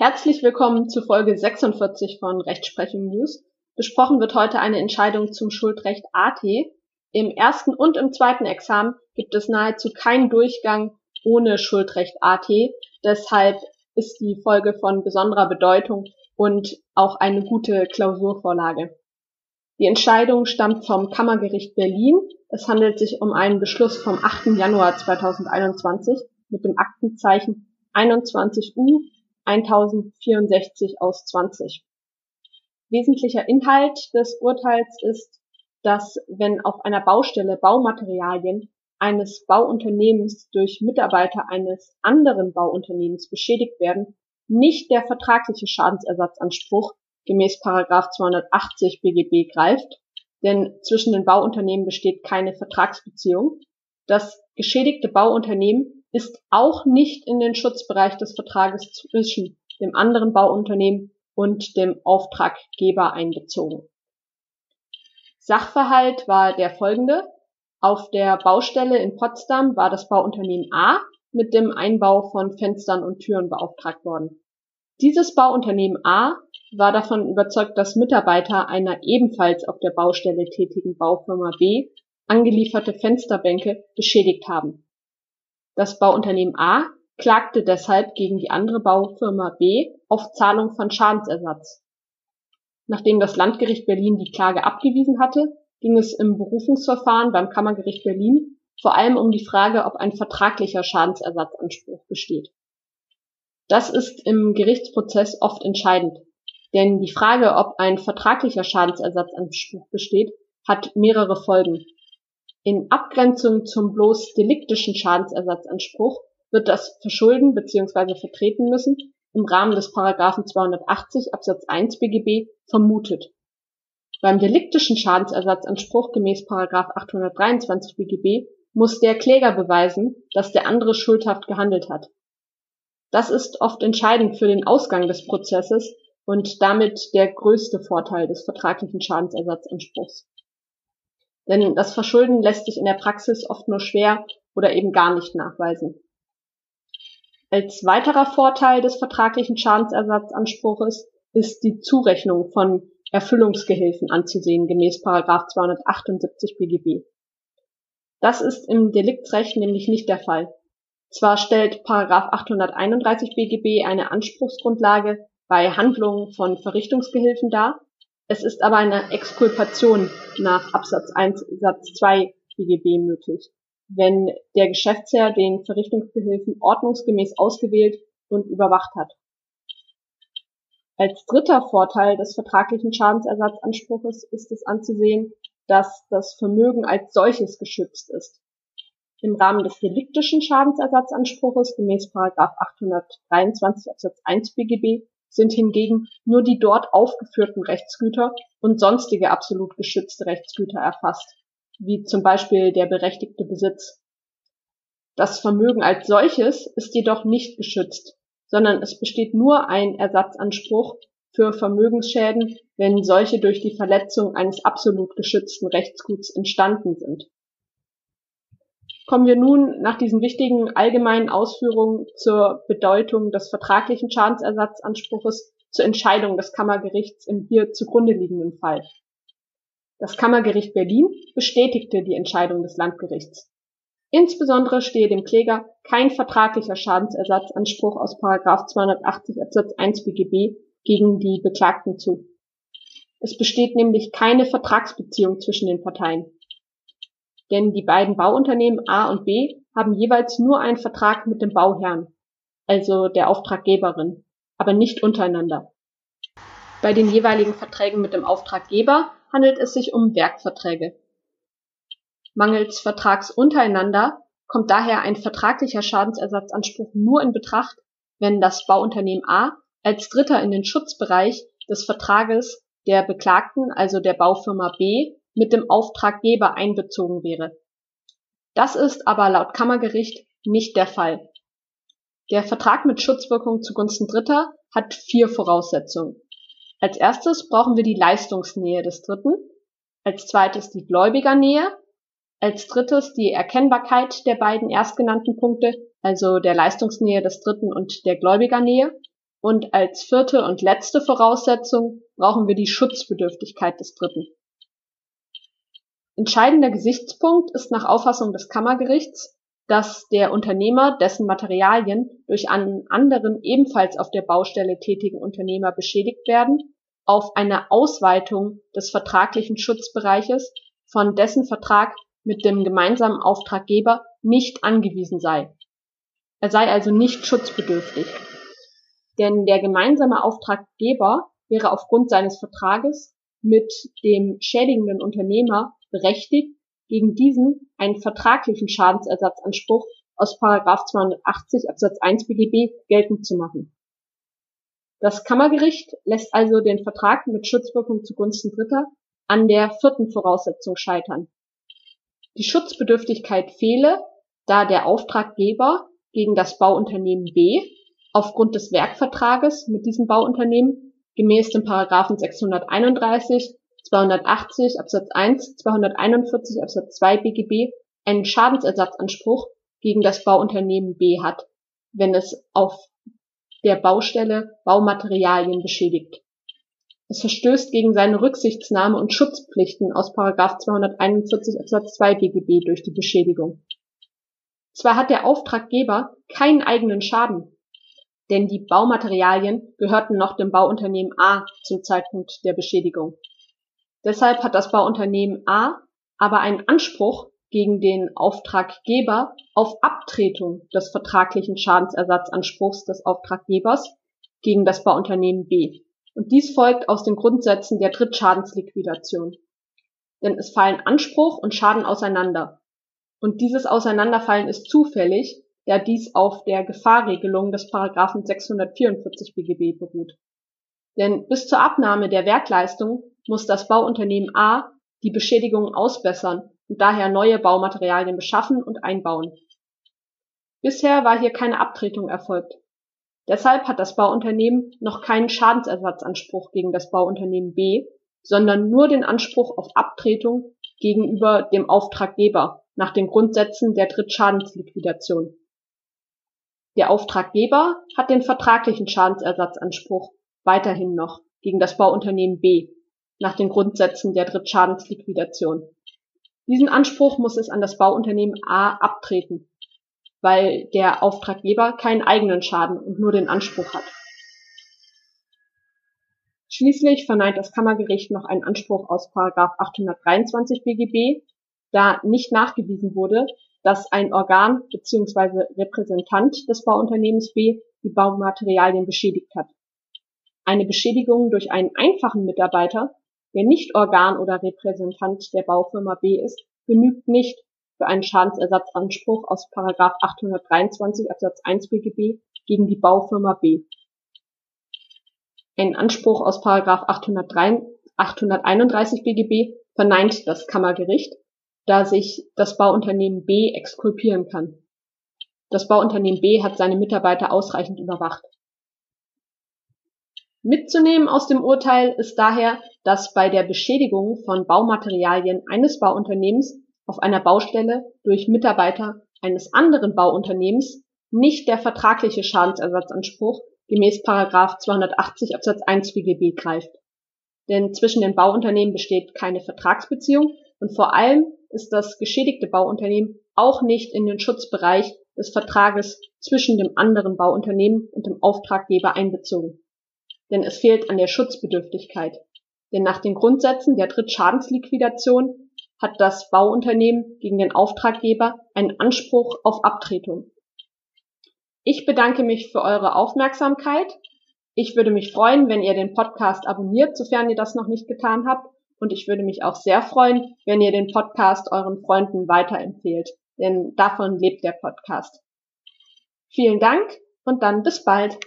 Herzlich willkommen zu Folge 46 von Rechtsprechung News. Besprochen wird heute eine Entscheidung zum Schuldrecht AT. Im ersten und im zweiten Examen gibt es nahezu keinen Durchgang ohne Schuldrecht AT. Deshalb ist die Folge von besonderer Bedeutung und auch eine gute Klausurvorlage. Die Entscheidung stammt vom Kammergericht Berlin. Es handelt sich um einen Beschluss vom 8. Januar 2021 mit dem Aktenzeichen 21U 1064 aus 20. Wesentlicher Inhalt des Urteils ist, dass wenn auf einer Baustelle Baumaterialien eines Bauunternehmens durch Mitarbeiter eines anderen Bauunternehmens beschädigt werden, nicht der vertragliche Schadensersatzanspruch gemäß 280 BGB greift, denn zwischen den Bauunternehmen besteht keine Vertragsbeziehung. Das geschädigte Bauunternehmen ist auch nicht in den Schutzbereich des Vertrages zwischen dem anderen Bauunternehmen und dem Auftraggeber einbezogen. Sachverhalt war der folgende. Auf der Baustelle in Potsdam war das Bauunternehmen A mit dem Einbau von Fenstern und Türen beauftragt worden. Dieses Bauunternehmen A war davon überzeugt, dass Mitarbeiter einer ebenfalls auf der Baustelle tätigen Baufirma B angelieferte Fensterbänke beschädigt haben. Das Bauunternehmen A klagte deshalb gegen die andere Baufirma B auf Zahlung von Schadensersatz. Nachdem das Landgericht Berlin die Klage abgewiesen hatte, ging es im Berufungsverfahren beim Kammergericht Berlin vor allem um die Frage, ob ein vertraglicher Schadensersatzanspruch besteht. Das ist im Gerichtsprozess oft entscheidend, denn die Frage, ob ein vertraglicher Schadensersatzanspruch besteht, hat mehrere Folgen. In Abgrenzung zum bloß deliktischen Schadensersatzanspruch wird das Verschulden bzw. vertreten müssen im Rahmen des Paragraphen 280 Absatz 1 BGB vermutet. Beim deliktischen Schadensersatzanspruch gemäß Paragraph 823 BGB muss der Kläger beweisen, dass der andere schuldhaft gehandelt hat. Das ist oft entscheidend für den Ausgang des Prozesses und damit der größte Vorteil des vertraglichen Schadensersatzanspruchs. Denn das Verschulden lässt sich in der Praxis oft nur schwer oder eben gar nicht nachweisen. Als weiterer Vorteil des vertraglichen Schadensersatzanspruches ist die Zurechnung von Erfüllungsgehilfen anzusehen, gemäß 278 BGB. Das ist im Deliktsrecht nämlich nicht der Fall. Zwar stellt 831 BGB eine Anspruchsgrundlage bei Handlungen von Verrichtungsgehilfen dar, es ist aber eine Exkulpation nach Absatz 1 Satz 2 BGB möglich, wenn der Geschäftsherr den Verrichtungsgehilfen ordnungsgemäß ausgewählt und überwacht hat. Als dritter Vorteil des vertraglichen Schadensersatzanspruches ist es anzusehen, dass das Vermögen als solches geschützt ist. Im Rahmen des deliktischen Schadensersatzanspruches gemäß 823 Absatz 1 BGB sind hingegen nur die dort aufgeführten Rechtsgüter und sonstige absolut geschützte Rechtsgüter erfasst, wie zum Beispiel der berechtigte Besitz. Das Vermögen als solches ist jedoch nicht geschützt, sondern es besteht nur ein Ersatzanspruch für Vermögensschäden, wenn solche durch die Verletzung eines absolut geschützten Rechtsguts entstanden sind Kommen wir nun nach diesen wichtigen allgemeinen Ausführungen zur Bedeutung des vertraglichen Schadensersatzanspruches zur Entscheidung des Kammergerichts im hier zugrunde liegenden Fall. Das Kammergericht Berlin bestätigte die Entscheidung des Landgerichts. Insbesondere stehe dem Kläger kein vertraglicher Schadensersatzanspruch aus 280 Absatz 1 BGB gegen die Beklagten zu. Es besteht nämlich keine Vertragsbeziehung zwischen den Parteien denn die beiden Bauunternehmen A und B haben jeweils nur einen Vertrag mit dem Bauherrn, also der Auftraggeberin, aber nicht untereinander. Bei den jeweiligen Verträgen mit dem Auftraggeber handelt es sich um Werkverträge. Mangels Vertrags untereinander kommt daher ein vertraglicher Schadensersatzanspruch nur in Betracht, wenn das Bauunternehmen A als Dritter in den Schutzbereich des Vertrages der Beklagten, also der Baufirma B, mit dem Auftraggeber einbezogen wäre. Das ist aber laut Kammergericht nicht der Fall. Der Vertrag mit Schutzwirkung zugunsten Dritter hat vier Voraussetzungen. Als erstes brauchen wir die Leistungsnähe des Dritten, als zweites die Gläubigernähe, als drittes die Erkennbarkeit der beiden erstgenannten Punkte, also der Leistungsnähe des Dritten und der Gläubigernähe, Und als vierte und letzte Voraussetzung brauchen wir die Schutzbedürftigkeit des Dritten. Entscheidender Gesichtspunkt ist nach Auffassung des Kammergerichts, dass der Unternehmer, dessen Materialien durch einen anderen ebenfalls auf der Baustelle tätigen Unternehmer beschädigt werden, auf eine Ausweitung des vertraglichen Schutzbereiches von dessen Vertrag mit dem gemeinsamen Auftraggeber nicht angewiesen sei. Er sei also nicht schutzbedürftig. Denn der gemeinsame Auftraggeber wäre aufgrund seines Vertrages mit dem schädigenden Unternehmer berechtigt, gegen diesen einen vertraglichen Schadensersatzanspruch aus 280 Absatz 1 BGB geltend zu machen. Das Kammergericht lässt also den Vertrag mit Schutzwirkung zugunsten Dritter an der vierten Voraussetzung scheitern. Die Schutzbedürftigkeit fehle, da der Auftraggeber gegen das Bauunternehmen B aufgrund des Werkvertrages mit diesem Bauunternehmen gemäß den Paragraphen 631, 280 Absatz 1, 241 Absatz 2 BGB einen Schadensersatzanspruch gegen das Bauunternehmen B hat, wenn es auf der Baustelle Baumaterialien beschädigt. Es verstößt gegen seine Rücksichtnahme und Schutzpflichten aus 241 Absatz 2 BGB durch die Beschädigung. Zwar hat der Auftraggeber keinen eigenen Schaden, denn die Baumaterialien gehörten noch dem Bauunternehmen A zum Zeitpunkt der Beschädigung. Deshalb hat das Bauunternehmen A aber einen Anspruch gegen den Auftraggeber auf Abtretung des vertraglichen Schadensersatzanspruchs des Auftraggebers gegen das Bauunternehmen B. Und dies folgt aus den Grundsätzen der Drittschadensliquidation. Denn es fallen Anspruch und Schaden auseinander. Und dieses Auseinanderfallen ist zufällig, da dies auf der Gefahrregelung des Paragraphen 644 BGB beruht. Denn bis zur Abnahme der Werkleistung muss das Bauunternehmen A die Beschädigungen ausbessern und daher neue Baumaterialien beschaffen und einbauen. Bisher war hier keine Abtretung erfolgt. Deshalb hat das Bauunternehmen noch keinen Schadensersatzanspruch gegen das Bauunternehmen B, sondern nur den Anspruch auf Abtretung gegenüber dem Auftraggeber nach den Grundsätzen der Drittschadensliquidation. Der Auftraggeber hat den vertraglichen Schadensersatzanspruch weiterhin noch gegen das Bauunternehmen B nach den Grundsätzen der Drittschadensliquidation. Diesen Anspruch muss es an das Bauunternehmen A abtreten, weil der Auftraggeber keinen eigenen Schaden und nur den Anspruch hat. Schließlich verneint das Kammergericht noch einen Anspruch aus 823 BGB, da nicht nachgewiesen wurde, dass ein Organ bzw. Repräsentant des Bauunternehmens B die Baumaterialien beschädigt hat. Eine Beschädigung durch einen einfachen Mitarbeiter der nicht Organ oder Repräsentant der Baufirma B ist, genügt nicht für einen Schadensersatzanspruch aus § 823 Absatz 1 BGB gegen die Baufirma B. Ein Anspruch aus § 803, 831 BGB verneint das Kammergericht, da sich das Bauunternehmen B exkulpieren kann. Das Bauunternehmen B hat seine Mitarbeiter ausreichend überwacht. Mitzunehmen aus dem Urteil ist daher, dass bei der Beschädigung von Baumaterialien eines Bauunternehmens auf einer Baustelle durch Mitarbeiter eines anderen Bauunternehmens nicht der vertragliche Schadensersatzanspruch gemäß 280 Absatz 1 BGB greift. Denn zwischen den Bauunternehmen besteht keine Vertragsbeziehung und vor allem ist das geschädigte Bauunternehmen auch nicht in den Schutzbereich des Vertrages zwischen dem anderen Bauunternehmen und dem Auftraggeber einbezogen denn es fehlt an der Schutzbedürftigkeit. Denn nach den Grundsätzen der Drittschadensliquidation hat das Bauunternehmen gegen den Auftraggeber einen Anspruch auf Abtretung. Ich bedanke mich für eure Aufmerksamkeit. Ich würde mich freuen, wenn ihr den Podcast abonniert, sofern ihr das noch nicht getan habt. Und ich würde mich auch sehr freuen, wenn ihr den Podcast euren Freunden weiterempfehlt. Denn davon lebt der Podcast. Vielen Dank und dann bis bald.